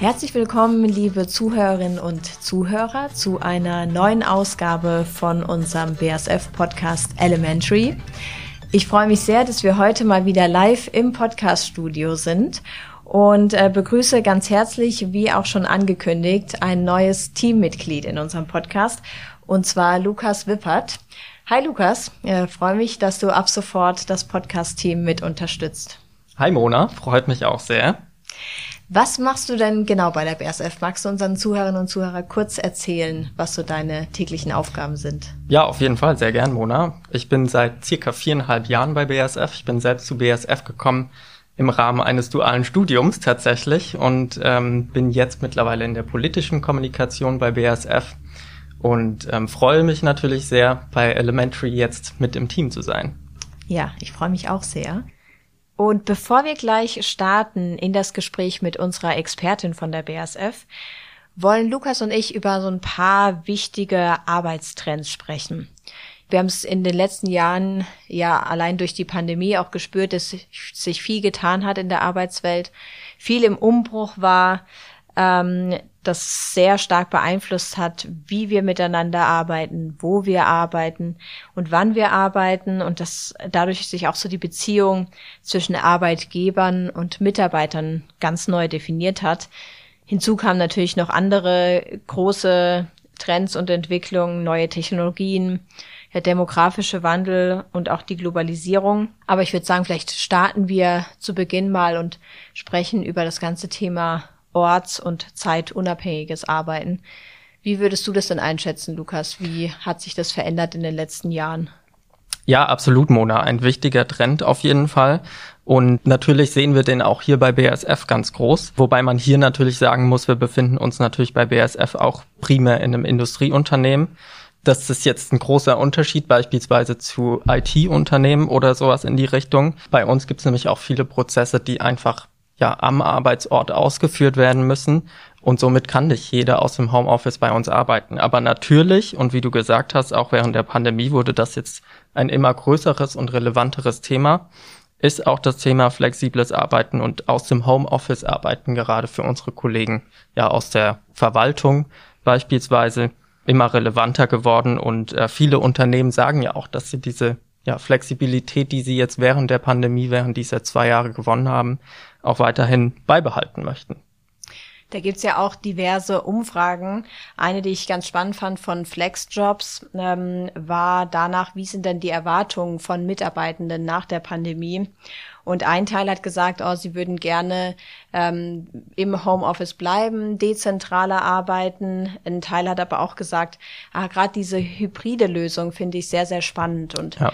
Herzlich willkommen, liebe Zuhörerinnen und Zuhörer, zu einer neuen Ausgabe von unserem BSF-Podcast Elementary. Ich freue mich sehr, dass wir heute mal wieder live im Podcast-Studio sind und äh, begrüße ganz herzlich, wie auch schon angekündigt, ein neues Teammitglied in unserem Podcast, und zwar Lukas Wippert. Hi Lukas, äh, freue mich, dass du ab sofort das Podcast-Team mit unterstützt. Hi Mona, freut mich auch sehr. Was machst du denn genau bei der BSF? Magst du unseren Zuhörerinnen und Zuhörern kurz erzählen, was so deine täglichen Aufgaben sind? Ja, auf jeden Fall, sehr gern, Mona. Ich bin seit circa viereinhalb Jahren bei BSF. Ich bin selbst zu BSF gekommen im Rahmen eines dualen Studiums tatsächlich und ähm, bin jetzt mittlerweile in der politischen Kommunikation bei BSF und ähm, freue mich natürlich sehr, bei Elementary jetzt mit im Team zu sein. Ja, ich freue mich auch sehr. Und bevor wir gleich starten in das Gespräch mit unserer Expertin von der BASF, wollen Lukas und ich über so ein paar wichtige Arbeitstrends sprechen. Wir haben es in den letzten Jahren ja allein durch die Pandemie auch gespürt, dass sich viel getan hat in der Arbeitswelt, viel im Umbruch war, ähm, das sehr stark beeinflusst hat, wie wir miteinander arbeiten, wo wir arbeiten und wann wir arbeiten und dass dadurch sich auch so die Beziehung zwischen Arbeitgebern und Mitarbeitern ganz neu definiert hat. Hinzu kamen natürlich noch andere große Trends und Entwicklungen, neue Technologien, der demografische Wandel und auch die Globalisierung. Aber ich würde sagen, vielleicht starten wir zu Beginn mal und sprechen über das ganze Thema orts- und zeitunabhängiges Arbeiten. Wie würdest du das denn einschätzen, Lukas? Wie hat sich das verändert in den letzten Jahren? Ja, absolut, Mona. Ein wichtiger Trend auf jeden Fall. Und natürlich sehen wir den auch hier bei BASF ganz groß. Wobei man hier natürlich sagen muss, wir befinden uns natürlich bei BASF auch primär in einem Industrieunternehmen. Das ist jetzt ein großer Unterschied beispielsweise zu IT-Unternehmen oder sowas in die Richtung. Bei uns gibt es nämlich auch viele Prozesse, die einfach ja am Arbeitsort ausgeführt werden müssen. Und somit kann nicht jeder aus dem Homeoffice bei uns arbeiten. Aber natürlich, und wie du gesagt hast, auch während der Pandemie wurde das jetzt ein immer größeres und relevanteres Thema, ist auch das Thema flexibles Arbeiten und aus dem Homeoffice arbeiten gerade für unsere Kollegen ja aus der Verwaltung beispielsweise immer relevanter geworden. Und äh, viele Unternehmen sagen ja auch, dass sie diese ja, Flexibilität, die sie jetzt während der Pandemie, während dieser zwei Jahre gewonnen haben, auch weiterhin beibehalten möchten. Da gibt's ja auch diverse Umfragen. Eine, die ich ganz spannend fand von FlexJobs, ähm, war danach, wie sind denn die Erwartungen von Mitarbeitenden nach der Pandemie? Und ein Teil hat gesagt, oh, sie würden gerne ähm, im Homeoffice bleiben, dezentraler arbeiten. Ein Teil hat aber auch gesagt, ah, gerade diese hybride Lösung finde ich sehr, sehr spannend. Und ja.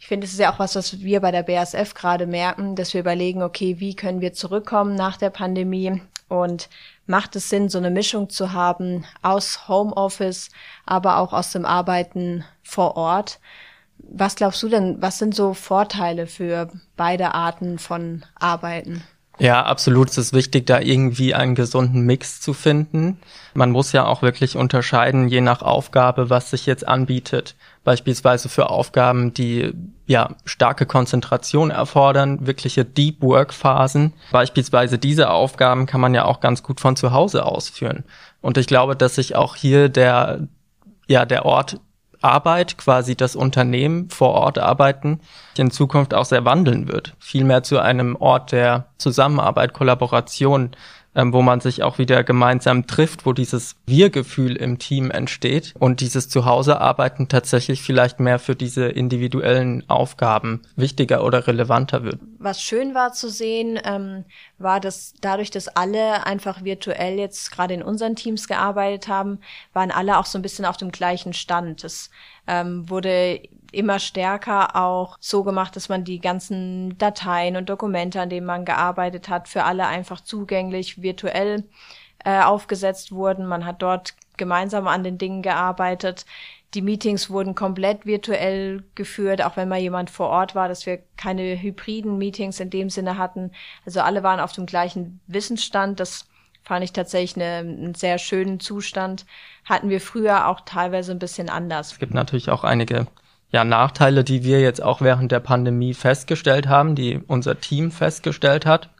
Ich finde, es ist ja auch was, was wir bei der BASF gerade merken, dass wir überlegen, okay, wie können wir zurückkommen nach der Pandemie und macht es Sinn, so eine Mischung zu haben aus Homeoffice, aber auch aus dem Arbeiten vor Ort. Was glaubst du denn, was sind so Vorteile für beide Arten von Arbeiten? Ja, absolut. Es ist wichtig, da irgendwie einen gesunden Mix zu finden. Man muss ja auch wirklich unterscheiden, je nach Aufgabe, was sich jetzt anbietet. Beispielsweise für Aufgaben, die ja starke Konzentration erfordern, wirkliche Deep Work Phasen. Beispielsweise diese Aufgaben kann man ja auch ganz gut von zu Hause ausführen. Und ich glaube, dass sich auch hier der ja der Ort Arbeit, quasi das Unternehmen vor Ort arbeiten, in Zukunft auch sehr wandeln wird. Vielmehr zu einem Ort der Zusammenarbeit, Kollaboration, ähm, wo man sich auch wieder gemeinsam trifft, wo dieses Wir-Gefühl im Team entsteht und dieses Zuhausearbeiten tatsächlich vielleicht mehr für diese individuellen Aufgaben wichtiger oder relevanter wird. Was schön war zu sehen, ähm, war, dass dadurch, dass alle einfach virtuell jetzt gerade in unseren Teams gearbeitet haben, waren alle auch so ein bisschen auf dem gleichen Stand. Es ähm, wurde immer stärker auch so gemacht, dass man die ganzen Dateien und Dokumente, an denen man gearbeitet hat, für alle einfach zugänglich virtuell äh, aufgesetzt wurden. Man hat dort gemeinsam an den Dingen gearbeitet. Die Meetings wurden komplett virtuell geführt, auch wenn mal jemand vor Ort war, dass wir keine hybriden Meetings in dem Sinne hatten. Also alle waren auf dem gleichen Wissensstand. Das fand ich tatsächlich eine, einen sehr schönen Zustand. Hatten wir früher auch teilweise ein bisschen anders. Es gibt natürlich auch einige ja, Nachteile, die wir jetzt auch während der Pandemie festgestellt haben, die unser Team festgestellt hat.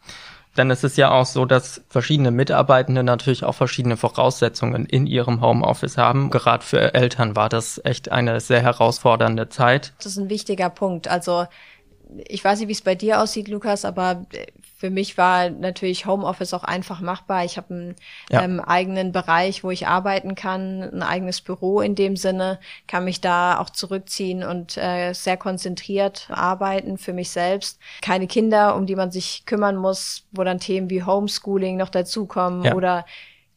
Denn es ist ja auch so, dass verschiedene Mitarbeitende natürlich auch verschiedene Voraussetzungen in ihrem Homeoffice haben. Gerade für Eltern war das echt eine sehr herausfordernde Zeit. Das ist ein wichtiger Punkt. Also ich weiß nicht, wie es bei dir aussieht, Lukas, aber für mich war natürlich Homeoffice auch einfach machbar. Ich habe einen ja. ähm, eigenen Bereich, wo ich arbeiten kann, ein eigenes Büro in dem Sinne, kann mich da auch zurückziehen und äh, sehr konzentriert arbeiten für mich selbst. Keine Kinder, um die man sich kümmern muss, wo dann Themen wie Homeschooling noch dazukommen ja. oder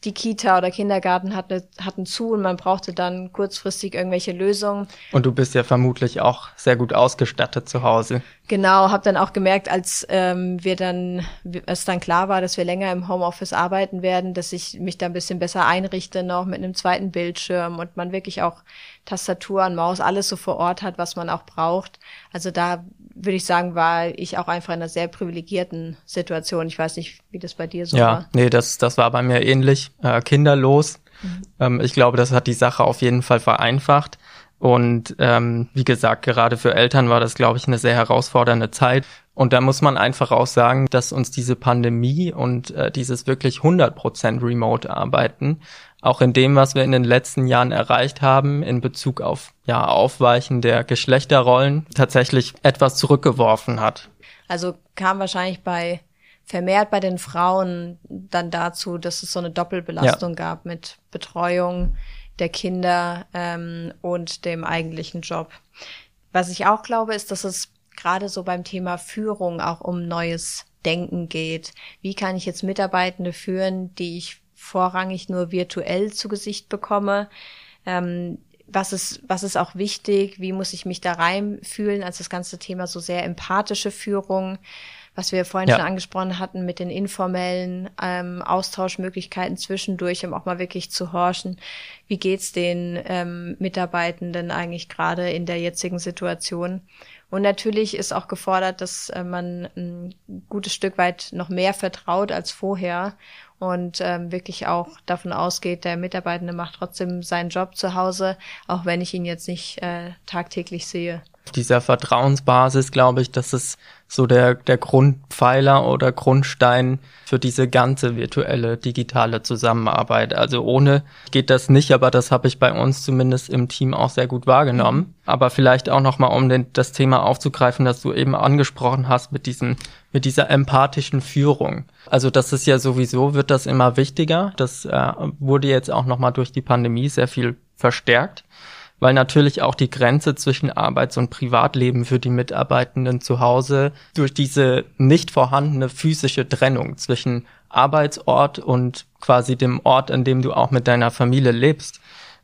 die Kita oder Kindergarten hatte, hatten zu und man brauchte dann kurzfristig irgendwelche Lösungen. Und du bist ja vermutlich auch sehr gut ausgestattet zu Hause. Genau, habe dann auch gemerkt, als ähm, wir dann, es dann klar war, dass wir länger im Homeoffice arbeiten werden, dass ich mich da ein bisschen besser einrichte noch mit einem zweiten Bildschirm und man wirklich auch Tastatur und Maus alles so vor Ort hat, was man auch braucht. Also da würde ich sagen, war ich auch einfach in einer sehr privilegierten Situation. Ich weiß nicht, wie das bei dir so ja, war. Ja, nee, das, das war bei mir ähnlich. Äh, kinderlos. Mhm. Ähm, ich glaube, das hat die Sache auf jeden Fall vereinfacht. Und ähm, wie gesagt, gerade für Eltern war das, glaube ich, eine sehr herausfordernde Zeit. Und da muss man einfach auch sagen, dass uns diese Pandemie und äh, dieses wirklich 100% Remote-Arbeiten auch in dem, was wir in den letzten Jahren erreicht haben in Bezug auf ja, Aufweichen der Geschlechterrollen, tatsächlich etwas zurückgeworfen hat. Also kam wahrscheinlich bei vermehrt bei den Frauen dann dazu, dass es so eine Doppelbelastung ja. gab mit Betreuung der Kinder ähm, und dem eigentlichen Job. Was ich auch glaube, ist, dass es gerade so beim Thema Führung auch um neues Denken geht. Wie kann ich jetzt Mitarbeitende führen, die ich vorrangig nur virtuell zu Gesicht bekomme. Ähm, was ist, was ist auch wichtig? Wie muss ich mich da reinfühlen als das ganze Thema so sehr empathische Führung? Was wir vorhin ja. schon angesprochen hatten mit den informellen ähm, Austauschmöglichkeiten zwischendurch, um auch mal wirklich zu horchen, wie geht's den ähm, Mitarbeitenden eigentlich gerade in der jetzigen Situation. Und natürlich ist auch gefordert, dass äh, man ein gutes Stück weit noch mehr vertraut als vorher und ähm, wirklich auch davon ausgeht, der Mitarbeitende macht trotzdem seinen Job zu Hause, auch wenn ich ihn jetzt nicht äh, tagtäglich sehe. Dieser Vertrauensbasis glaube ich, dass es so der, der Grundpfeiler oder Grundstein für diese ganze virtuelle digitale Zusammenarbeit. Also ohne geht das nicht, aber das habe ich bei uns zumindest im Team auch sehr gut wahrgenommen. Aber vielleicht auch nochmal, um den, das Thema aufzugreifen, das du eben angesprochen hast mit diesem, mit dieser empathischen Führung. Also das ist ja sowieso, wird das immer wichtiger. Das äh, wurde jetzt auch nochmal durch die Pandemie sehr viel verstärkt weil natürlich auch die Grenze zwischen Arbeits- und Privatleben für die Mitarbeitenden zu Hause durch diese nicht vorhandene physische Trennung zwischen Arbeitsort und quasi dem Ort, an dem du auch mit deiner Familie lebst,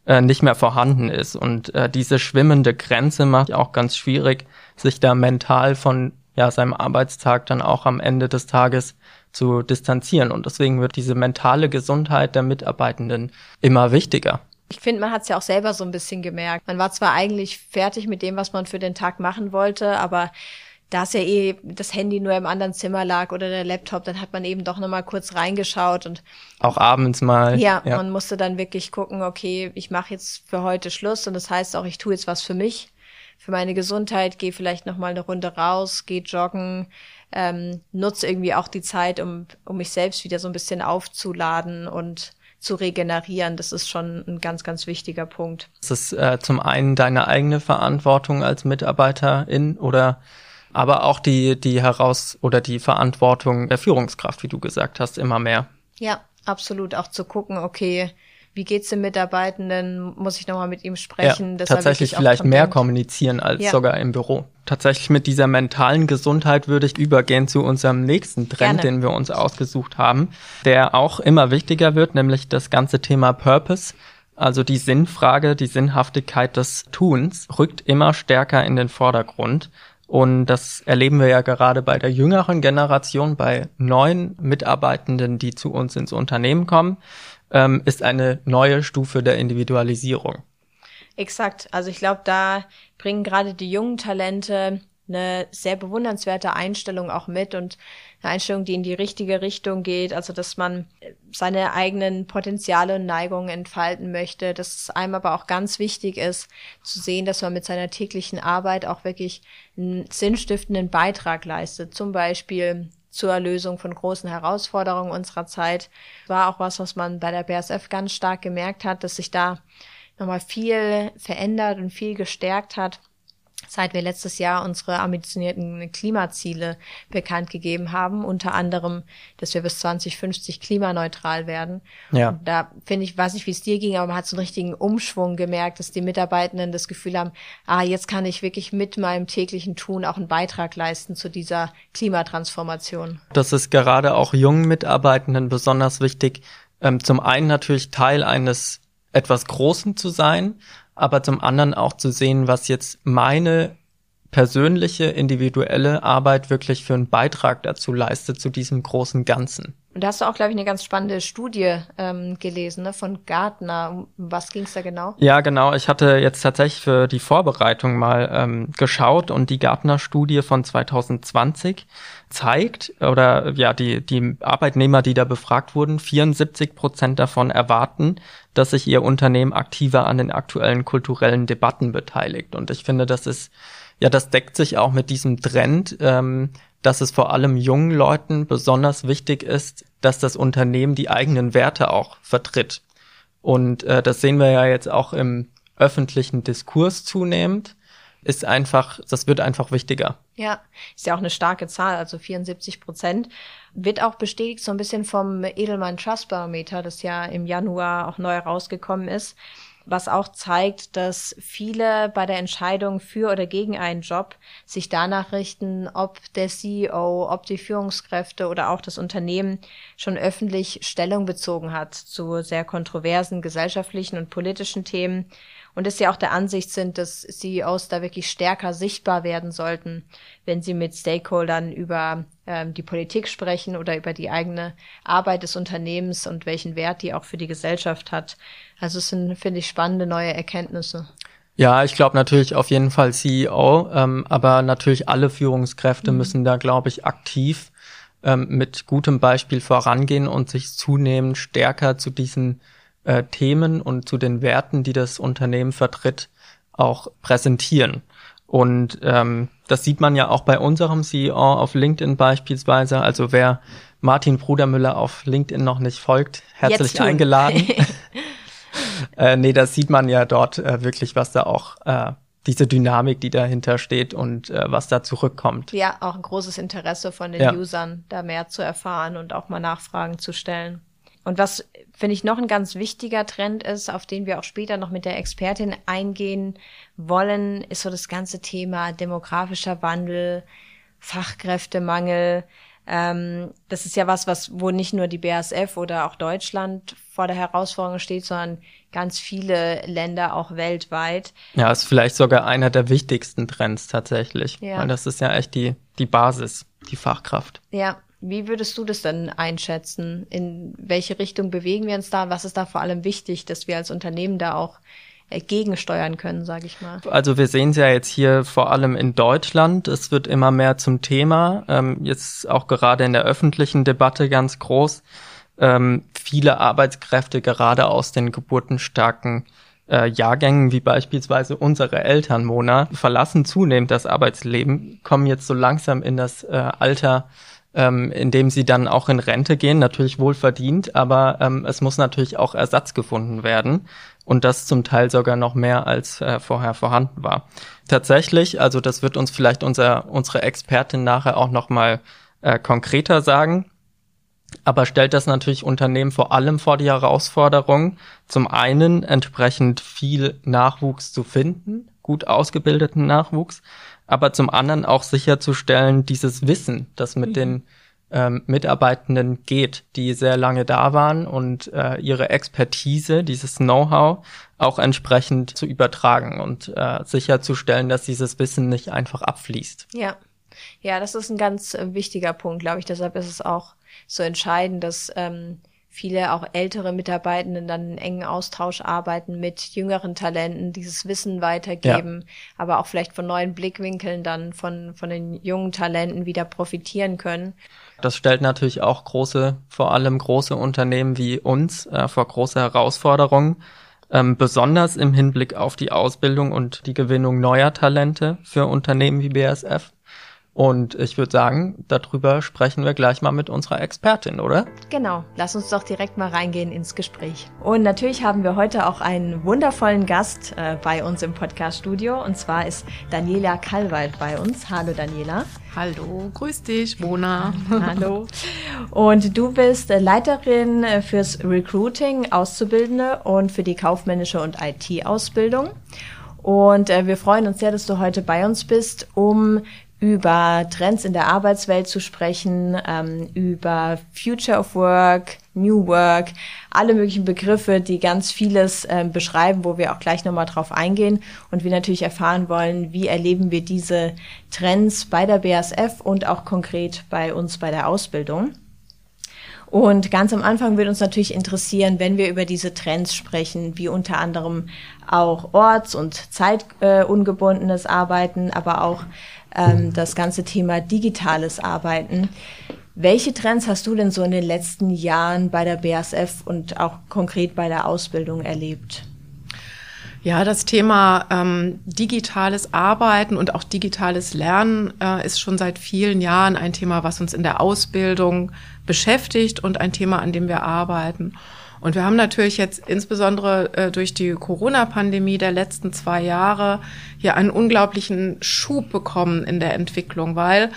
äh, nicht mehr vorhanden ist. Und äh, diese schwimmende Grenze macht auch ganz schwierig, sich da mental von ja, seinem Arbeitstag dann auch am Ende des Tages zu distanzieren. Und deswegen wird diese mentale Gesundheit der Mitarbeitenden immer wichtiger. Ich finde, man hat es ja auch selber so ein bisschen gemerkt. Man war zwar eigentlich fertig mit dem, was man für den Tag machen wollte, aber da es ja eh das Handy nur im anderen Zimmer lag oder der Laptop, dann hat man eben doch nochmal kurz reingeschaut und auch abends mal. Ja, ja. man musste dann wirklich gucken, okay, ich mache jetzt für heute Schluss und das heißt auch, ich tue jetzt was für mich, für meine Gesundheit, gehe vielleicht nochmal eine Runde raus, gehe joggen, ähm, nutze irgendwie auch die Zeit, um, um mich selbst wieder so ein bisschen aufzuladen und zu regenerieren. Das ist schon ein ganz, ganz wichtiger Punkt. Das ist äh, zum einen deine eigene Verantwortung als Mitarbeiterin oder aber auch die, die heraus oder die Verantwortung der Führungskraft, wie du gesagt hast, immer mehr. Ja, absolut. Auch zu gucken, okay, wie geht's dem Mitarbeitenden? Muss ich nochmal mit ihm sprechen? Ja, tatsächlich vielleicht mehr kommunizieren als ja. sogar im Büro. Tatsächlich mit dieser mentalen Gesundheit würde ich übergehen zu unserem nächsten Trend, Gerne. den wir uns ausgesucht haben, der auch immer wichtiger wird, nämlich das ganze Thema Purpose. Also die Sinnfrage, die Sinnhaftigkeit des Tuns rückt immer stärker in den Vordergrund. Und das erleben wir ja gerade bei der jüngeren Generation, bei neuen Mitarbeitenden, die zu uns ins Unternehmen kommen ähm, ist eine neue Stufe der Individualisierung. Exakt. Also ich glaube, da bringen gerade die jungen Talente eine sehr bewundernswerte Einstellung auch mit und eine Einstellung, die in die richtige Richtung geht, also dass man seine eigenen Potenziale und Neigungen entfalten möchte, dass es einem aber auch ganz wichtig ist, zu sehen, dass man mit seiner täglichen Arbeit auch wirklich einen sinnstiftenden Beitrag leistet, zum Beispiel zur Lösung von großen Herausforderungen unserer Zeit. War auch was, was man bei der BASF ganz stark gemerkt hat, dass sich da nochmal viel verändert und viel gestärkt hat seit wir letztes Jahr unsere ambitionierten Klimaziele bekannt gegeben haben, unter anderem, dass wir bis 2050 klimaneutral werden. Ja. Und da finde ich, weiß nicht, wie es dir ging, aber man hat so einen richtigen Umschwung gemerkt, dass die Mitarbeitenden das Gefühl haben, ah, jetzt kann ich wirklich mit meinem täglichen Tun auch einen Beitrag leisten zu dieser Klimatransformation. Das ist gerade auch jungen Mitarbeitenden besonders wichtig. Ähm, zum einen natürlich Teil eines etwas Großen zu sein, aber zum anderen auch zu sehen, was jetzt meine persönliche, individuelle Arbeit wirklich für einen Beitrag dazu leistet, zu diesem großen Ganzen. Und da hast du auch, glaube ich, eine ganz spannende Studie ähm, gelesen ne, von Gartner. Was ging es da genau? Ja, genau. Ich hatte jetzt tatsächlich für die Vorbereitung mal ähm, geschaut und die Gartner-Studie von 2020 zeigt, oder ja, die, die Arbeitnehmer, die da befragt wurden, 74 Prozent davon erwarten, dass sich ihr Unternehmen aktiver an den aktuellen kulturellen Debatten beteiligt. Und ich finde, das ist, ja, das deckt sich auch mit diesem Trend, ähm, dass es vor allem jungen Leuten besonders wichtig ist, dass das Unternehmen die eigenen Werte auch vertritt. Und äh, das sehen wir ja jetzt auch im öffentlichen Diskurs zunehmend ist einfach, das wird einfach wichtiger. Ja, ist ja auch eine starke Zahl, also 74 Prozent. Wird auch bestätigt so ein bisschen vom Edelmann Trust Barometer, das ja im Januar auch neu rausgekommen ist, was auch zeigt, dass viele bei der Entscheidung für oder gegen einen Job sich danach richten, ob der CEO, ob die Führungskräfte oder auch das Unternehmen schon öffentlich Stellung bezogen hat zu sehr kontroversen gesellschaftlichen und politischen Themen. Und dass sie auch der Ansicht sind, dass CEOs da wirklich stärker sichtbar werden sollten, wenn sie mit Stakeholdern über ähm, die Politik sprechen oder über die eigene Arbeit des Unternehmens und welchen Wert die auch für die Gesellschaft hat. Also es sind, finde ich, spannende neue Erkenntnisse. Ja, ich glaube natürlich auf jeden Fall CEO, ähm, aber natürlich alle Führungskräfte mhm. müssen da, glaube ich, aktiv ähm, mit gutem Beispiel vorangehen und sich zunehmend stärker zu diesen äh, Themen und zu den Werten, die das Unternehmen vertritt, auch präsentieren. Und ähm, das sieht man ja auch bei unserem CEO auf LinkedIn beispielsweise. Also wer Martin Brudermüller auf LinkedIn noch nicht folgt, herzlich eingeladen. äh, nee, das sieht man ja dort äh, wirklich, was da auch äh, diese Dynamik, die dahinter steht und äh, was da zurückkommt. Ja, auch ein großes Interesse von den ja. Usern, da mehr zu erfahren und auch mal Nachfragen zu stellen. Und was, finde ich, noch ein ganz wichtiger Trend ist, auf den wir auch später noch mit der Expertin eingehen wollen, ist so das ganze Thema demografischer Wandel, Fachkräftemangel. Ähm, das ist ja was, was, wo nicht nur die BASF oder auch Deutschland vor der Herausforderung steht, sondern ganz viele Länder auch weltweit. Ja, ist vielleicht sogar einer der wichtigsten Trends tatsächlich. Ja. Weil das ist ja echt die, die Basis, die Fachkraft. Ja, wie würdest du das denn einschätzen? In welche Richtung bewegen wir uns da? Was ist da vor allem wichtig, dass wir als Unternehmen da auch äh, gegensteuern können, sage ich mal. Also wir sehen es ja jetzt hier vor allem in Deutschland. Es wird immer mehr zum Thema, ähm, jetzt auch gerade in der öffentlichen Debatte ganz groß. Ähm, viele Arbeitskräfte gerade aus den geburtenstarken äh, Jahrgängen, wie beispielsweise unsere Eltern, Mona, verlassen zunehmend das Arbeitsleben, kommen jetzt so langsam in das äh, Alter ähm, indem sie dann auch in Rente gehen, natürlich wohl verdient, aber ähm, es muss natürlich auch Ersatz gefunden werden und das zum Teil sogar noch mehr als äh, vorher vorhanden war. Tatsächlich, also das wird uns vielleicht unser, unsere Expertin nachher auch noch mal äh, konkreter sagen, aber stellt das natürlich Unternehmen vor allem vor die Herausforderung, zum einen entsprechend viel Nachwuchs zu finden, gut ausgebildeten Nachwuchs, aber zum anderen auch sicherzustellen, dieses Wissen, das mit mhm. den ähm, Mitarbeitenden geht, die sehr lange da waren und äh, ihre Expertise, dieses Know-how auch entsprechend zu übertragen und äh, sicherzustellen, dass dieses Wissen nicht einfach abfließt. Ja. Ja, das ist ein ganz äh, wichtiger Punkt, glaube ich. Deshalb ist es auch so entscheidend, dass ähm, viele auch ältere Mitarbeitenden dann in engen Austausch arbeiten mit jüngeren Talenten, dieses Wissen weitergeben, ja. aber auch vielleicht von neuen Blickwinkeln dann von, von den jungen Talenten wieder profitieren können. Das stellt natürlich auch große, vor allem große Unternehmen wie uns äh, vor große Herausforderungen, ähm, besonders im Hinblick auf die Ausbildung und die Gewinnung neuer Talente für Unternehmen wie BASF. Und ich würde sagen, darüber sprechen wir gleich mal mit unserer Expertin, oder? Genau, lass uns doch direkt mal reingehen ins Gespräch. Und natürlich haben wir heute auch einen wundervollen Gast äh, bei uns im Podcast-Studio. Und zwar ist Daniela Kallwald bei uns. Hallo Daniela. Hallo, grüß dich, Mona. Hallo. Und du bist Leiterin fürs Recruiting, Auszubildende und für die kaufmännische und IT-Ausbildung. Und äh, wir freuen uns sehr, dass du heute bei uns bist, um über Trends in der Arbeitswelt zu sprechen, ähm, über Future of Work, New Work, alle möglichen Begriffe, die ganz vieles ähm, beschreiben, wo wir auch gleich nochmal drauf eingehen und wir natürlich erfahren wollen, wie erleben wir diese Trends bei der BASF und auch konkret bei uns bei der Ausbildung. Und ganz am Anfang würde uns natürlich interessieren, wenn wir über diese Trends sprechen, wie unter anderem auch orts- und zeitungebundenes äh, Arbeiten, aber auch ähm, das ganze Thema digitales Arbeiten. Welche Trends hast du denn so in den letzten Jahren bei der BASF und auch konkret bei der Ausbildung erlebt? Ja, das Thema ähm, digitales Arbeiten und auch digitales Lernen äh, ist schon seit vielen Jahren ein Thema, was uns in der Ausbildung beschäftigt und ein Thema, an dem wir arbeiten. Und wir haben natürlich jetzt insbesondere äh, durch die Corona-Pandemie der letzten zwei Jahre hier einen unglaublichen Schub bekommen in der Entwicklung, weil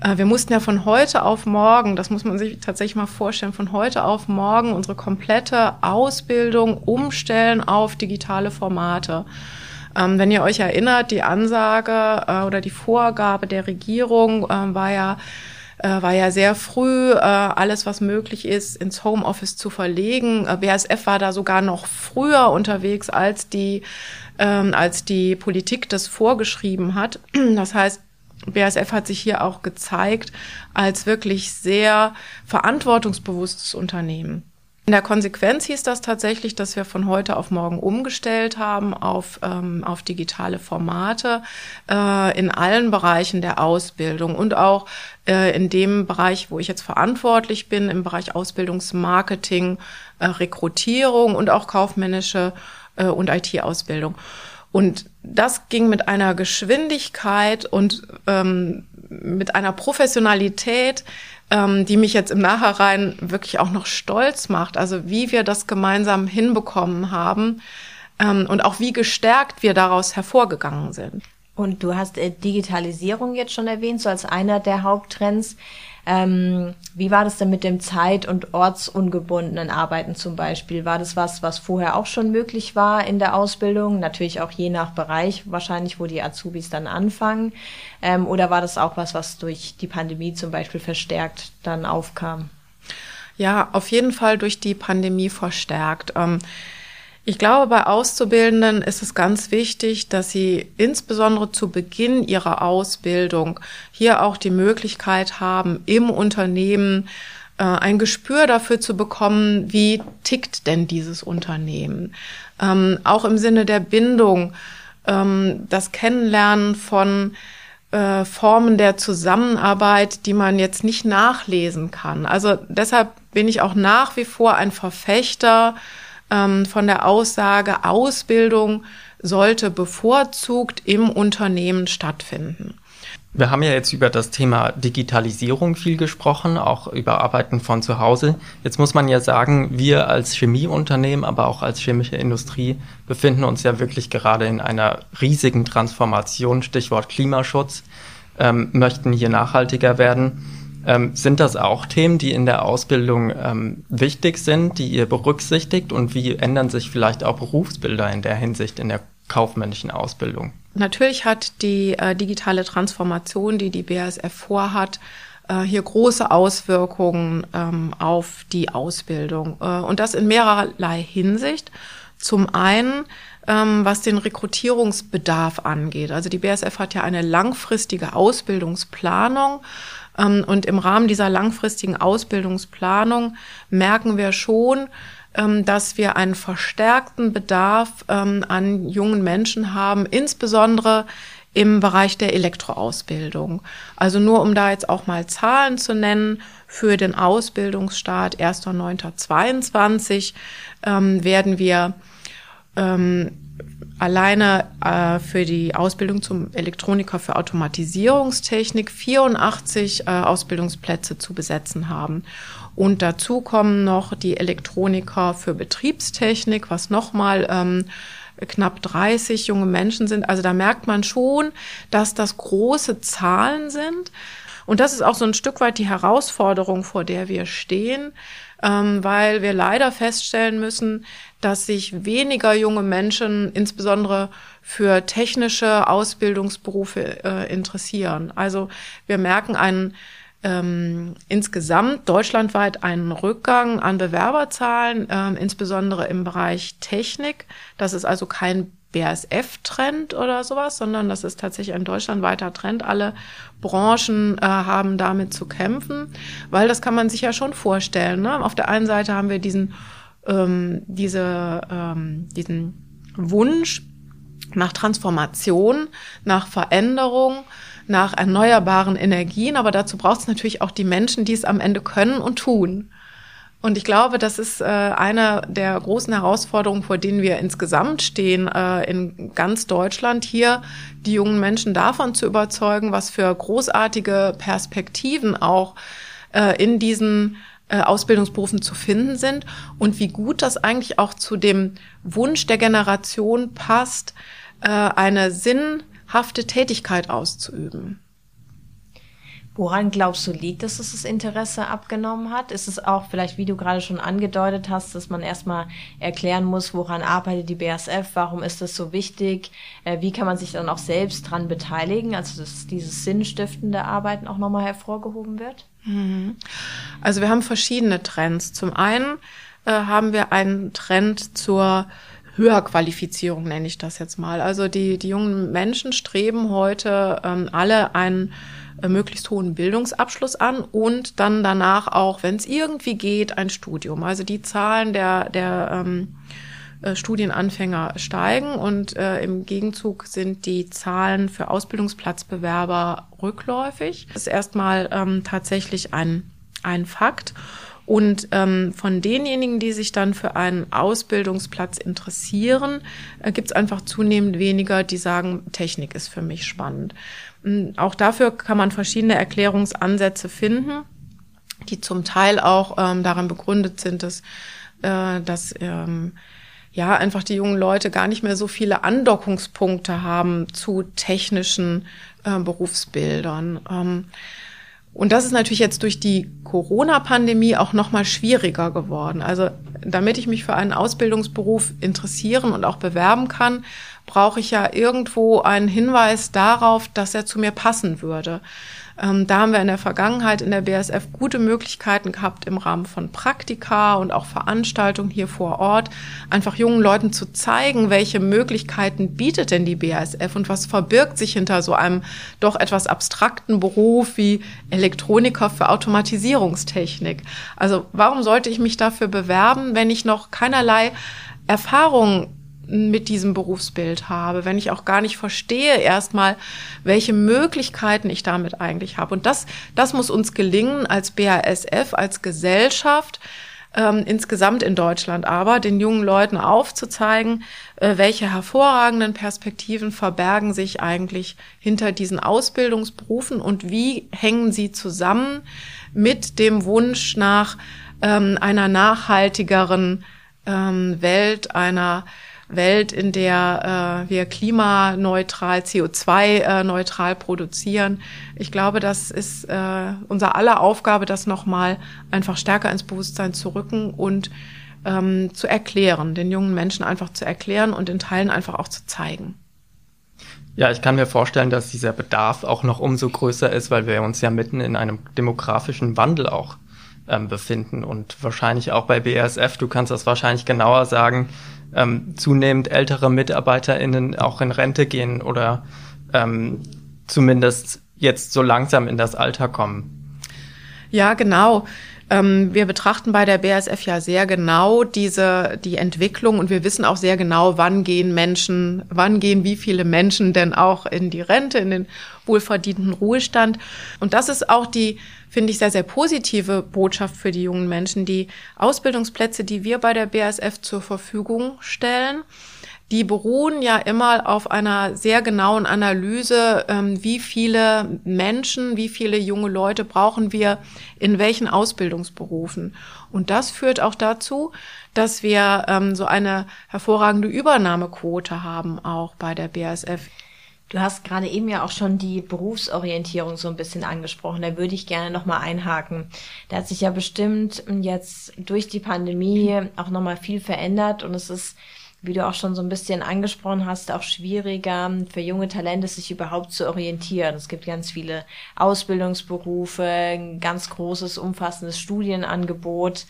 äh, wir mussten ja von heute auf morgen, das muss man sich tatsächlich mal vorstellen, von heute auf morgen unsere komplette Ausbildung umstellen auf digitale Formate. Ähm, wenn ihr euch erinnert, die Ansage äh, oder die Vorgabe der Regierung äh, war ja, äh, war ja sehr früh, äh, alles, was möglich ist, ins Homeoffice zu verlegen. Äh, BASF war da sogar noch früher unterwegs, als die, ähm, als die Politik das vorgeschrieben hat. Das heißt, BASF hat sich hier auch gezeigt als wirklich sehr verantwortungsbewusstes Unternehmen. In der Konsequenz hieß das tatsächlich, dass wir von heute auf morgen umgestellt haben auf, ähm, auf digitale Formate äh, in allen Bereichen der Ausbildung und auch äh, in dem Bereich, wo ich jetzt verantwortlich bin, im Bereich Ausbildungsmarketing, äh, Rekrutierung und auch kaufmännische äh, und IT-Ausbildung. Und das ging mit einer Geschwindigkeit und ähm, mit einer Professionalität, ähm, die mich jetzt im Nachhinein wirklich auch noch stolz macht. Also wie wir das gemeinsam hinbekommen haben ähm, und auch wie gestärkt wir daraus hervorgegangen sind. Und du hast äh, Digitalisierung jetzt schon erwähnt, so als einer der Haupttrends. Ähm, wie war das denn mit dem zeit- und ortsungebundenen Arbeiten zum Beispiel? War das was, was vorher auch schon möglich war in der Ausbildung? Natürlich auch je nach Bereich, wahrscheinlich, wo die Azubis dann anfangen. Ähm, oder war das auch was, was durch die Pandemie zum Beispiel verstärkt dann aufkam? Ja, auf jeden Fall durch die Pandemie verstärkt. Ähm, ich glaube, bei Auszubildenden ist es ganz wichtig, dass sie insbesondere zu Beginn ihrer Ausbildung hier auch die Möglichkeit haben, im Unternehmen äh, ein Gespür dafür zu bekommen, wie tickt denn dieses Unternehmen. Ähm, auch im Sinne der Bindung, ähm, das Kennenlernen von äh, Formen der Zusammenarbeit, die man jetzt nicht nachlesen kann. Also deshalb bin ich auch nach wie vor ein Verfechter ähm, von der Aussage, Ausbildung sollte bevorzugt im Unternehmen stattfinden. Wir haben ja jetzt über das Thema Digitalisierung viel gesprochen, auch über Arbeiten von zu Hause. Jetzt muss man ja sagen, wir als Chemieunternehmen, aber auch als chemische Industrie befinden uns ja wirklich gerade in einer riesigen Transformation, Stichwort Klimaschutz, ähm, möchten hier nachhaltiger werden. Ähm, sind das auch Themen, die in der Ausbildung ähm, wichtig sind, die ihr berücksichtigt und wie ändern sich vielleicht auch Berufsbilder in der Hinsicht in der kaufmännischen Ausbildung? Natürlich hat die äh, digitale Transformation, die die BASF vorhat, äh, hier große Auswirkungen ähm, auf die Ausbildung. Äh, und das in mehrerlei Hinsicht. Zum einen, ähm, was den Rekrutierungsbedarf angeht. Also die BASF hat ja eine langfristige Ausbildungsplanung ähm, und im Rahmen dieser langfristigen Ausbildungsplanung merken wir schon, ähm, dass wir einen verstärkten Bedarf ähm, an jungen Menschen haben, insbesondere im Bereich der Elektroausbildung. Also nur um da jetzt auch mal Zahlen zu nennen, für den Ausbildungsstart 1.9.22 ähm, werden wir ähm, alleine äh, für die Ausbildung zum Elektroniker für Automatisierungstechnik 84 äh, Ausbildungsplätze zu besetzen haben. Und dazu kommen noch die Elektroniker für Betriebstechnik, was nochmal ähm, knapp 30 junge Menschen sind. Also da merkt man schon, dass das große Zahlen sind. Und das ist auch so ein Stück weit die Herausforderung, vor der wir stehen, ähm, weil wir leider feststellen müssen, dass sich weniger junge Menschen insbesondere für technische Ausbildungsberufe äh, interessieren. Also wir merken einen ähm, insgesamt deutschlandweit einen Rückgang an Bewerberzahlen, ähm, insbesondere im Bereich Technik. Das ist also kein BASF-Trend oder sowas, sondern das ist tatsächlich ein deutschlandweiter Trend. Alle Branchen äh, haben damit zu kämpfen, weil das kann man sich ja schon vorstellen. Ne? Auf der einen Seite haben wir diesen, ähm, diese, ähm, diesen Wunsch nach Transformation, nach Veränderung, nach erneuerbaren Energien, aber dazu braucht es natürlich auch die Menschen, die es am Ende können und tun. Und ich glaube, das ist äh, eine der großen Herausforderungen, vor denen wir insgesamt stehen äh, in ganz Deutschland, hier die jungen Menschen davon zu überzeugen, was für großartige Perspektiven auch äh, in diesen äh, Ausbildungsberufen zu finden sind und wie gut das eigentlich auch zu dem Wunsch der Generation passt, äh, eine Sinn hafte Tätigkeit auszuüben. Woran glaubst du liegt, dass es das Interesse abgenommen hat? Ist es auch vielleicht, wie du gerade schon angedeutet hast, dass man erstmal erklären muss, woran arbeitet die BASF, warum ist das so wichtig, äh, wie kann man sich dann auch selbst dran beteiligen, also dass dieses sinnstiftende Arbeiten auch nochmal hervorgehoben wird? Mhm. Also wir haben verschiedene Trends. Zum einen äh, haben wir einen Trend zur Höherqualifizierung nenne ich das jetzt mal. Also die, die jungen Menschen streben heute ähm, alle einen äh, möglichst hohen Bildungsabschluss an und dann danach auch, wenn es irgendwie geht, ein Studium. Also die Zahlen der, der ähm, äh, Studienanfänger steigen und äh, im Gegenzug sind die Zahlen für Ausbildungsplatzbewerber rückläufig. Das ist erstmal ähm, tatsächlich ein, ein Fakt. Und ähm, von denjenigen, die sich dann für einen Ausbildungsplatz interessieren, äh, gibt es einfach zunehmend weniger, die sagen, Technik ist für mich spannend. Hm, auch dafür kann man verschiedene Erklärungsansätze finden, die zum Teil auch ähm, daran begründet sind, dass, äh, dass ähm, ja einfach die jungen Leute gar nicht mehr so viele Andockungspunkte haben zu technischen äh, Berufsbildern. Ähm, und das ist natürlich jetzt durch die Corona-Pandemie auch noch mal schwieriger geworden. Also damit ich mich für einen Ausbildungsberuf interessieren und auch bewerben kann, brauche ich ja irgendwo einen Hinweis darauf, dass er zu mir passen würde. Ähm, da haben wir in der Vergangenheit in der BSF gute Möglichkeiten gehabt, im Rahmen von Praktika und auch Veranstaltungen hier vor Ort, einfach jungen Leuten zu zeigen, welche Möglichkeiten bietet denn die BASF und was verbirgt sich hinter so einem doch etwas abstrakten Beruf wie Elektroniker für Automatisierungstechnik. Also warum sollte ich mich dafür bewerben, wenn ich noch keinerlei Erfahrung mit diesem Berufsbild habe, wenn ich auch gar nicht verstehe erstmal, welche Möglichkeiten ich damit eigentlich habe. Und das, das muss uns gelingen als BASF, als Gesellschaft, ähm, insgesamt in Deutschland aber, den jungen Leuten aufzuzeigen, äh, welche hervorragenden Perspektiven verbergen sich eigentlich hinter diesen Ausbildungsberufen und wie hängen sie zusammen mit dem Wunsch nach ähm, einer nachhaltigeren ähm, Welt, einer Welt, in der äh, wir klimaneutral, CO2-neutral äh, produzieren. Ich glaube, das ist äh, unser aller Aufgabe, das nochmal einfach stärker ins Bewusstsein zu rücken und ähm, zu erklären, den jungen Menschen einfach zu erklären und in Teilen einfach auch zu zeigen. Ja, ich kann mir vorstellen, dass dieser Bedarf auch noch umso größer ist, weil wir uns ja mitten in einem demografischen Wandel auch ähm, befinden und wahrscheinlich auch bei BASF, du kannst das wahrscheinlich genauer sagen, ähm, zunehmend ältere MitarbeiterInnen auch in Rente gehen oder ähm, zumindest jetzt so langsam in das Alter kommen. Ja, genau. Ähm, wir betrachten bei der BASF ja sehr genau diese, die Entwicklung und wir wissen auch sehr genau, wann gehen Menschen, wann gehen wie viele Menschen denn auch in die Rente, in den wohlverdienten Ruhestand. Und das ist auch die, finde ich, sehr, sehr positive Botschaft für die jungen Menschen. Die Ausbildungsplätze, die wir bei der BASF zur Verfügung stellen, die beruhen ja immer auf einer sehr genauen Analyse, ähm, wie viele Menschen, wie viele junge Leute brauchen wir in welchen Ausbildungsberufen. Und das führt auch dazu, dass wir ähm, so eine hervorragende Übernahmequote haben, auch bei der BASF. Du hast gerade eben ja auch schon die Berufsorientierung so ein bisschen angesprochen. Da würde ich gerne nochmal einhaken. Da hat sich ja bestimmt jetzt durch die Pandemie auch nochmal viel verändert und es ist wie du auch schon so ein bisschen angesprochen hast, auch schwieriger für junge Talente, sich überhaupt zu orientieren. Es gibt ganz viele Ausbildungsberufe, ein ganz großes, umfassendes Studienangebot.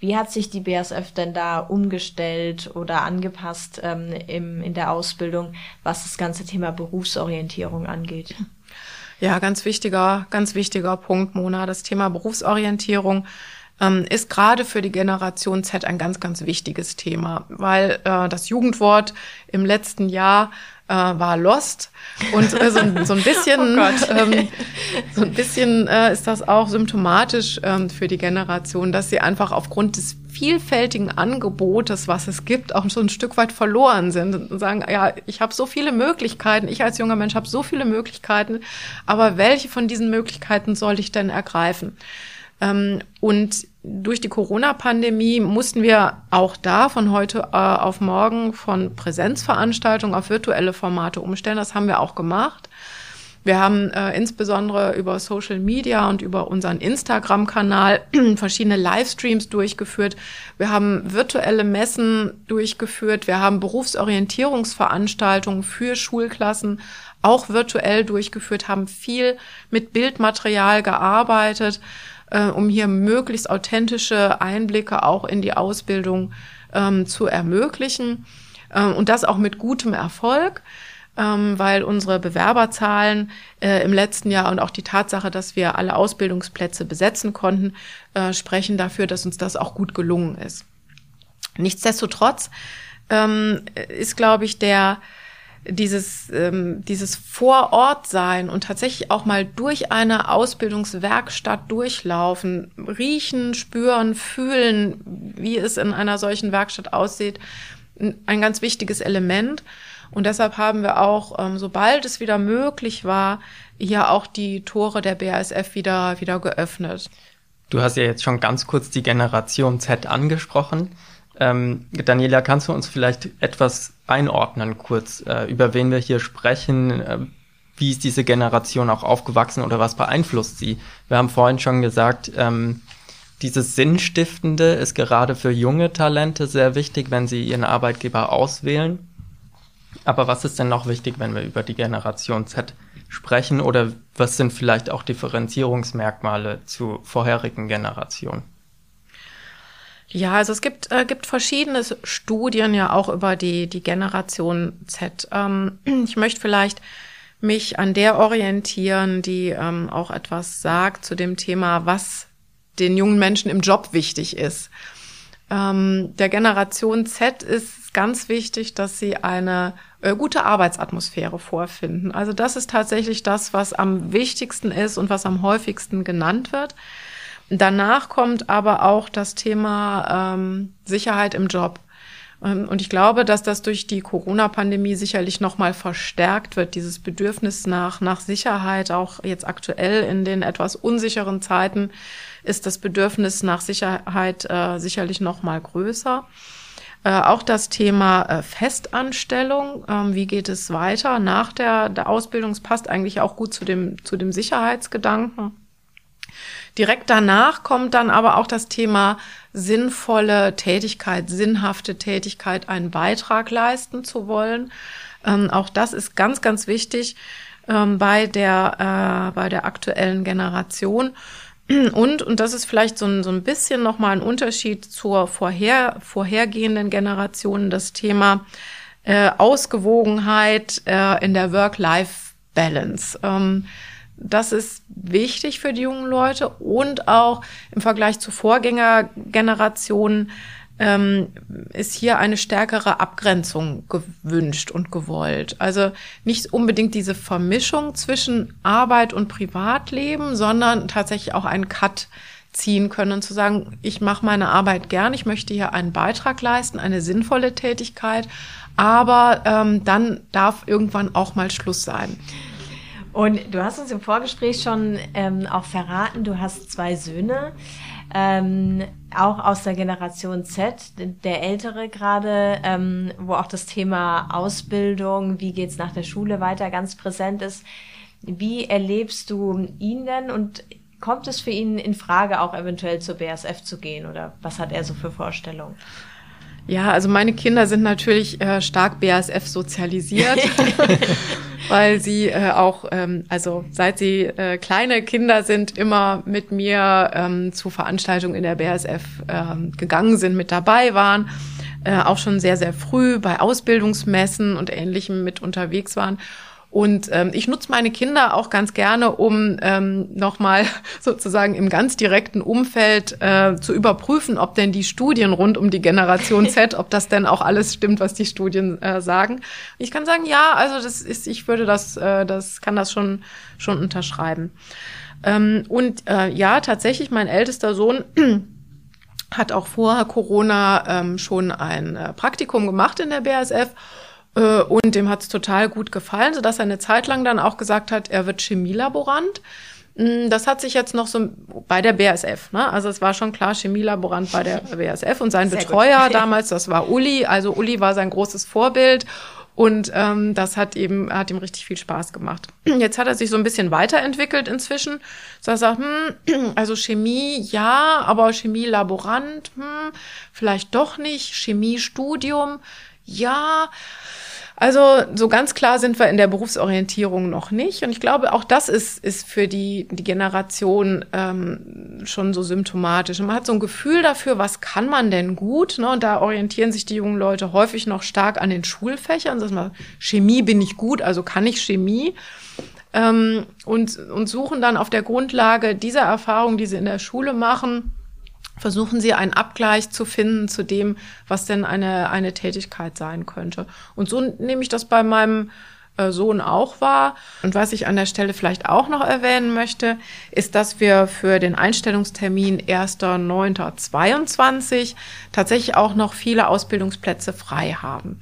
Wie hat sich die BASF denn da umgestellt oder angepasst ähm, im, in der Ausbildung, was das ganze Thema Berufsorientierung angeht? Ja, ganz wichtiger, ganz wichtiger Punkt, Mona, das Thema Berufsorientierung ähm, ist gerade für die Generation Z ein ganz, ganz wichtiges Thema, weil äh, das Jugendwort im letzten Jahr äh, war Lost und äh, so, so ein bisschen, oh ähm, so ein bisschen äh, ist das auch symptomatisch ähm, für die Generation, dass sie einfach aufgrund des vielfältigen Angebotes, was es gibt, auch so ein Stück weit verloren sind und sagen, ja, ich habe so viele Möglichkeiten, ich als junger Mensch habe so viele Möglichkeiten, aber welche von diesen Möglichkeiten soll ich denn ergreifen? Ähm, und durch die Corona-Pandemie mussten wir auch da von heute äh, auf morgen von Präsenzveranstaltungen auf virtuelle Formate umstellen. Das haben wir auch gemacht. Wir haben äh, insbesondere über Social Media und über unseren Instagram-Kanal verschiedene Livestreams durchgeführt. Wir haben virtuelle Messen durchgeführt. Wir haben Berufsorientierungsveranstaltungen für Schulklassen auch virtuell durchgeführt, haben viel mit Bildmaterial gearbeitet äh, um hier möglichst authentische Einblicke auch in die Ausbildung ähm, zu ermöglichen. Ähm, und das auch mit gutem Erfolg ähm, weil unsere Bewerberzahlen äh, im letzten Jahr und auch die Tatsache, dass wir alle Ausbildungsplätze besetzen konnten, äh, sprechen dafür, dass uns das auch gut gelungen ist. Nichtsdestotrotz ähm, ist, glaube ich, der dieses, ähm, dieses Vorortsein und tatsächlich auch mal durch eine Ausbildungswerkstatt durchlaufen, riechen, spüren, fühlen, wie es in einer solchen Werkstatt aussieht, ein ganz wichtiges Element. Und deshalb haben wir auch, ähm, sobald es wieder möglich war, hier auch die Tore der BASF wieder, wieder geöffnet. Du hast ja jetzt schon ganz kurz die Generation Z angesprochen. Ähm, Daniela, kannst du uns vielleicht etwas einordnen, kurz, äh, über wen wir hier sprechen? Äh, wie ist diese Generation auch aufgewachsen oder was beeinflusst sie? Wir haben vorhin schon gesagt, ähm, dieses Sinnstiftende ist gerade für junge Talente sehr wichtig, wenn sie ihren Arbeitgeber auswählen. Aber was ist denn noch wichtig, wenn wir über die Generation Z sprechen? Oder was sind vielleicht auch Differenzierungsmerkmale zu vorherigen Generationen? Ja, also es gibt, äh, gibt verschiedene Studien ja auch über die, die Generation Z. Ähm, ich möchte vielleicht mich an der orientieren, die ähm, auch etwas sagt zu dem Thema, was den jungen Menschen im Job wichtig ist. Ähm, der Generation Z ist ganz wichtig, dass sie eine äh, gute Arbeitsatmosphäre vorfinden. Also das ist tatsächlich das, was am wichtigsten ist und was am häufigsten genannt wird. Danach kommt aber auch das Thema ähm, Sicherheit im Job. Ähm, und ich glaube, dass das durch die Corona-Pandemie sicherlich nochmal verstärkt wird, dieses Bedürfnis nach, nach Sicherheit, auch jetzt aktuell in den etwas unsicheren Zeiten ist das Bedürfnis nach Sicherheit äh, sicherlich nochmal größer. Äh, auch das Thema äh, Festanstellung, ähm, wie geht es weiter nach der, der Ausbildung, passt eigentlich auch gut zu dem, zu dem Sicherheitsgedanken. Direkt danach kommt dann aber auch das Thema sinnvolle Tätigkeit, sinnhafte Tätigkeit, einen Beitrag leisten zu wollen. Ähm, auch das ist ganz, ganz wichtig ähm, bei der, äh, bei der aktuellen Generation. Und, und das ist vielleicht so ein, so ein bisschen nochmal ein Unterschied zur vorher, vorhergehenden Generation, das Thema äh, Ausgewogenheit äh, in der Work-Life-Balance. Ähm, das ist wichtig für die jungen Leute und auch im Vergleich zu Vorgängergenerationen ähm, ist hier eine stärkere Abgrenzung gewünscht und gewollt. Also nicht unbedingt diese Vermischung zwischen Arbeit und Privatleben, sondern tatsächlich auch ein Cut ziehen können zu sagen, ich mache meine Arbeit gern, ich möchte hier einen Beitrag leisten, eine sinnvolle Tätigkeit, aber ähm, dann darf irgendwann auch mal Schluss sein. Und du hast uns im Vorgespräch schon ähm, auch verraten, du hast zwei Söhne, ähm, auch aus der Generation Z, der ältere gerade, ähm, wo auch das Thema Ausbildung, wie geht's nach der Schule weiter, ganz präsent ist. Wie erlebst du ihn denn und kommt es für ihn in Frage, auch eventuell zur BSF zu gehen oder was hat er so für Vorstellungen? Ja, also meine Kinder sind natürlich äh, stark BASF sozialisiert, weil sie äh, auch, ähm, also seit sie äh, kleine Kinder sind, immer mit mir ähm, zu Veranstaltungen in der BASF ähm, gegangen sind, mit dabei waren, äh, auch schon sehr, sehr früh bei Ausbildungsmessen und Ähnlichem mit unterwegs waren. Und ähm, ich nutze meine Kinder auch ganz gerne, um ähm, nochmal sozusagen im ganz direkten Umfeld äh, zu überprüfen, ob denn die Studien rund um die Generation Z, ob das denn auch alles stimmt, was die Studien äh, sagen. Ich kann sagen, ja, also das ist, ich würde das, äh, das kann das schon schon unterschreiben. Ähm, und äh, ja, tatsächlich, mein ältester Sohn hat auch vor Corona ähm, schon ein äh, Praktikum gemacht in der BASF und dem hat es total gut gefallen, sodass er eine Zeit lang dann auch gesagt hat, er wird Chemielaborant. Mm, das hat sich jetzt noch so bei der BASF, ne? Also es war schon klar Chemielaborant bei der BASF und sein Sehr Betreuer gut. damals, das war Uli. Also Uli war sein großes Vorbild und ähm, das hat eben hat ihm richtig viel Spaß gemacht. Jetzt hat er sich so ein bisschen weiterentwickelt inzwischen. So er sagt, hm, also Chemie ja, aber Chemielaborant, hm, vielleicht doch nicht. Chemiestudium ja. Also so ganz klar sind wir in der Berufsorientierung noch nicht. Und ich glaube, auch das ist, ist für die, die Generation ähm, schon so symptomatisch. Und man hat so ein Gefühl dafür, was kann man denn gut. Ne? Und da orientieren sich die jungen Leute häufig noch stark an den Schulfächern. Sag mal, Chemie bin ich gut, also kann ich Chemie. Ähm, und, und suchen dann auf der Grundlage dieser Erfahrung, die sie in der Schule machen, versuchen Sie einen Abgleich zu finden zu dem, was denn eine, eine Tätigkeit sein könnte. Und so nehme ich das bei meinem äh, Sohn auch wahr. Und was ich an der Stelle vielleicht auch noch erwähnen möchte, ist, dass wir für den Einstellungstermin 1.9.22 tatsächlich auch noch viele Ausbildungsplätze frei haben.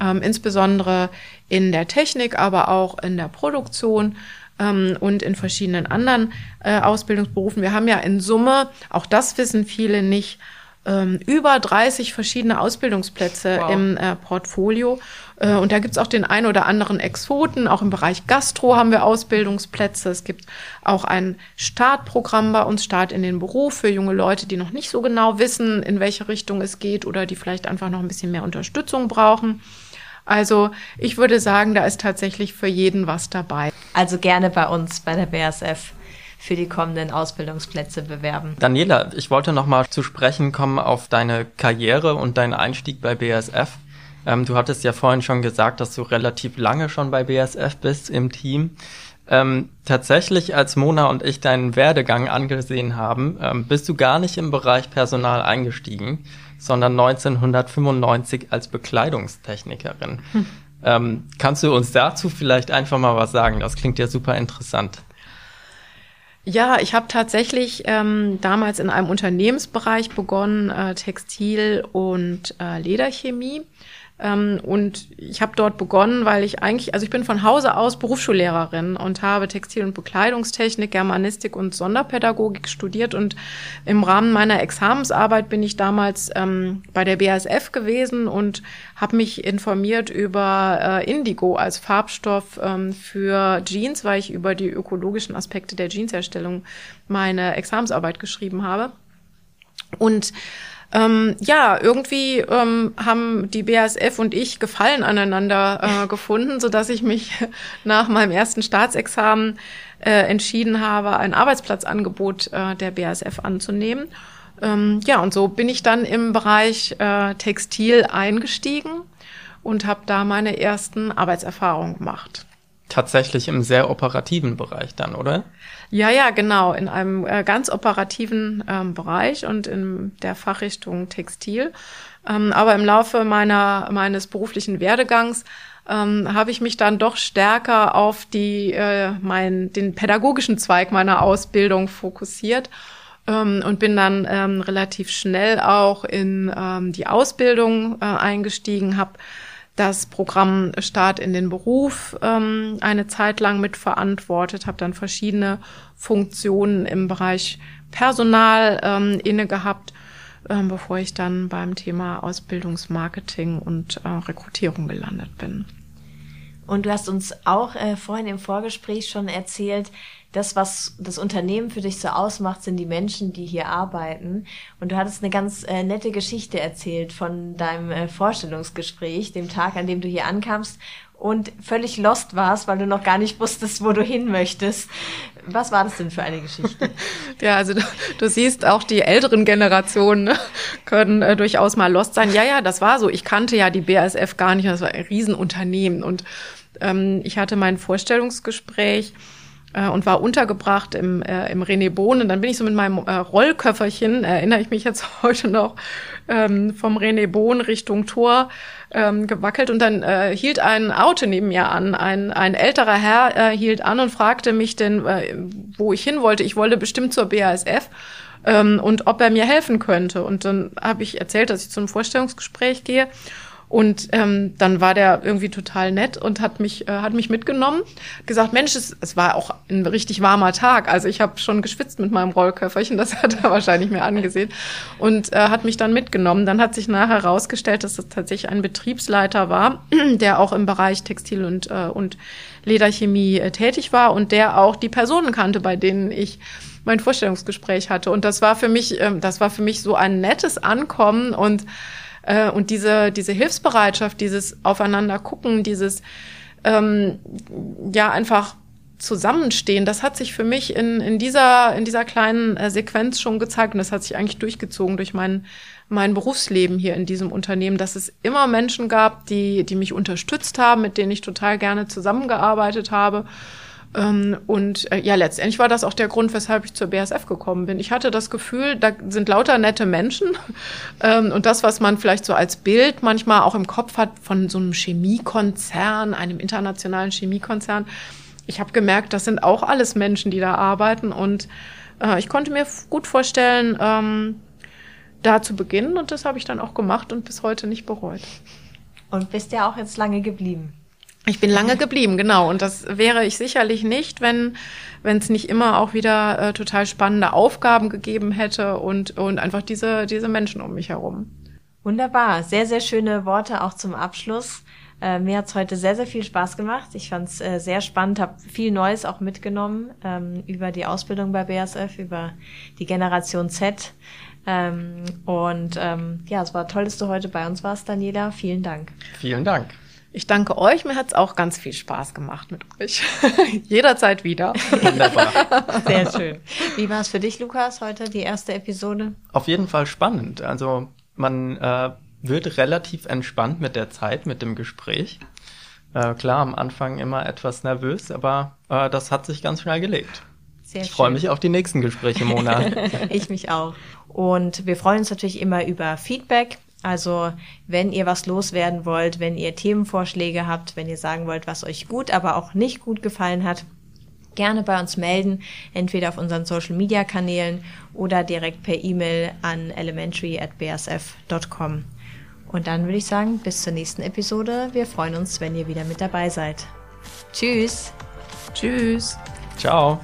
Ähm, insbesondere in der Technik, aber auch in der Produktion ähm, und in verschiedenen anderen äh, Ausbildungsberufen. Wir haben ja in Summe, auch das wissen viele nicht, ähm, über 30 verschiedene Ausbildungsplätze wow. im äh, Portfolio. Äh, und da gibt's auch den ein oder anderen Exoten. Auch im Bereich Gastro haben wir Ausbildungsplätze. Es gibt auch ein Startprogramm bei uns, Start in den Beruf für junge Leute, die noch nicht so genau wissen, in welche Richtung es geht oder die vielleicht einfach noch ein bisschen mehr Unterstützung brauchen. Also ich würde sagen, da ist tatsächlich für jeden was dabei. Also gerne bei uns bei der BASF für die kommenden Ausbildungsplätze bewerben. Daniela, ich wollte noch mal zu sprechen kommen auf deine Karriere und deinen Einstieg bei BASF. Ähm, du hattest ja vorhin schon gesagt, dass du relativ lange schon bei BASF bist im Team. Ähm, tatsächlich, als Mona und ich deinen Werdegang angesehen haben, ähm, bist du gar nicht im Bereich Personal eingestiegen, sondern 1995 als Bekleidungstechnikerin. Hm. Ähm, kannst du uns dazu vielleicht einfach mal was sagen? Das klingt ja super interessant. Ja, ich habe tatsächlich ähm, damals in einem Unternehmensbereich begonnen, äh, Textil- und äh, Lederchemie. Ähm, und ich habe dort begonnen, weil ich eigentlich, also ich bin von Hause aus Berufsschullehrerin und habe Textil- und Bekleidungstechnik, Germanistik und Sonderpädagogik studiert. Und im Rahmen meiner Examensarbeit bin ich damals ähm, bei der BASF gewesen und habe mich informiert über äh, Indigo als Farbstoff ähm, für Jeans, weil ich über die ökologischen Aspekte der Jeansherstellung meine Examensarbeit geschrieben habe. Und ähm, ja, irgendwie ähm, haben die BASF und ich Gefallen aneinander äh, gefunden, so dass ich mich nach meinem ersten Staatsexamen äh, entschieden habe, ein Arbeitsplatzangebot äh, der BASF anzunehmen. Ähm, ja, und so bin ich dann im Bereich äh, Textil eingestiegen und habe da meine ersten Arbeitserfahrungen gemacht. Tatsächlich im sehr operativen Bereich dann, oder? Ja, ja, genau, in einem äh, ganz operativen ähm, Bereich und in der Fachrichtung Textil. Ähm, aber im Laufe meiner meines beruflichen Werdegangs ähm, habe ich mich dann doch stärker auf die äh, mein den pädagogischen Zweig meiner Ausbildung fokussiert ähm, und bin dann ähm, relativ schnell auch in ähm, die Ausbildung äh, eingestiegen, habe das Programm Start in den Beruf ähm, eine Zeit lang mitverantwortet, habe dann verschiedene Funktionen im Bereich Personal ähm, inne gehabt, ähm, bevor ich dann beim Thema Ausbildungsmarketing und äh, Rekrutierung gelandet bin. Und du hast uns auch äh, vorhin im Vorgespräch schon erzählt, das, was das Unternehmen für dich so ausmacht, sind die Menschen, die hier arbeiten. Und du hattest eine ganz äh, nette Geschichte erzählt von deinem äh, Vorstellungsgespräch, dem Tag, an dem du hier ankamst und völlig lost warst, weil du noch gar nicht wusstest, wo du hin möchtest. Was war das denn für eine Geschichte? ja, also du, du, siehst auch die älteren Generationen ne, können äh, durchaus mal lost sein. Ja, ja, das war so. Ich kannte ja die BASF gar nicht. Das war ein Riesenunternehmen und ähm, ich hatte mein Vorstellungsgespräch äh, und war untergebracht im, äh, im René Bohn. Und dann bin ich so mit meinem äh, Rollköfferchen, erinnere ich mich jetzt heute noch, ähm, vom René Bohn Richtung Tor ähm, gewackelt und dann äh, hielt ein Auto neben mir an. Ein, ein älterer Herr äh, hielt an und fragte mich denn, äh, wo ich hin wollte. Ich wollte bestimmt zur BASF ähm, und ob er mir helfen könnte. Und dann habe ich erzählt, dass ich zum Vorstellungsgespräch gehe. Und ähm, dann war der irgendwie total nett und hat mich, äh, hat mich mitgenommen, gesagt, Mensch, es, es war auch ein richtig warmer Tag. Also ich habe schon geschwitzt mit meinem Rollköfferchen, das hat er wahrscheinlich mir angesehen. Und äh, hat mich dann mitgenommen. Dann hat sich nachher herausgestellt, dass das tatsächlich ein Betriebsleiter war, der auch im Bereich Textil und, äh, und Lederchemie äh, tätig war und der auch die Personen kannte, bei denen ich mein Vorstellungsgespräch hatte. Und das war für mich, äh, das war für mich so ein nettes Ankommen und äh, und diese, diese Hilfsbereitschaft, dieses Aufeinander gucken, dieses ähm, ja einfach Zusammenstehen, das hat sich für mich in, in, dieser, in dieser kleinen äh, Sequenz schon gezeigt. Und das hat sich eigentlich durchgezogen durch mein, mein Berufsleben hier in diesem Unternehmen, dass es immer Menschen gab, die, die mich unterstützt haben, mit denen ich total gerne zusammengearbeitet habe und äh, ja, letztendlich war das auch der Grund, weshalb ich zur BASF gekommen bin. Ich hatte das Gefühl, da sind lauter nette Menschen ähm, und das, was man vielleicht so als Bild manchmal auch im Kopf hat von so einem Chemiekonzern, einem internationalen Chemiekonzern, ich habe gemerkt, das sind auch alles Menschen, die da arbeiten und äh, ich konnte mir gut vorstellen, ähm, da zu beginnen und das habe ich dann auch gemacht und bis heute nicht bereut. Und bist ja auch jetzt lange geblieben. Ich bin lange geblieben, genau. Und das wäre ich sicherlich nicht, wenn wenn es nicht immer auch wieder äh, total spannende Aufgaben gegeben hätte und und einfach diese diese Menschen um mich herum. Wunderbar, sehr sehr schöne Worte auch zum Abschluss. Äh, mir hat's heute sehr sehr viel Spaß gemacht. Ich fand's äh, sehr spannend, habe viel Neues auch mitgenommen ähm, über die Ausbildung bei BASF, über die Generation Z. Ähm, und ähm, ja, es war toll, dass du heute bei uns warst, Daniela. Vielen Dank. Vielen Dank. Ich danke euch. Mir hat es auch ganz viel Spaß gemacht mit euch. Jederzeit wieder. Wunderbar. Sehr schön. Wie war es für dich, Lukas, heute die erste Episode? Auf jeden Fall spannend. Also man äh, wird relativ entspannt mit der Zeit, mit dem Gespräch. Äh, klar, am Anfang immer etwas nervös, aber äh, das hat sich ganz schnell gelegt. Sehr ich freue mich auf die nächsten Gespräche, Mona. ich mich auch. Und wir freuen uns natürlich immer über Feedback. Also wenn ihr was loswerden wollt, wenn ihr Themenvorschläge habt, wenn ihr sagen wollt, was euch gut, aber auch nicht gut gefallen hat, gerne bei uns melden, entweder auf unseren Social Media Kanälen oder direkt per E-Mail an elementary@bsf.com. Und dann würde ich sagen, bis zur nächsten Episode. Wir freuen uns, wenn ihr wieder mit dabei seid. Tschüss. Tschüss. Ciao.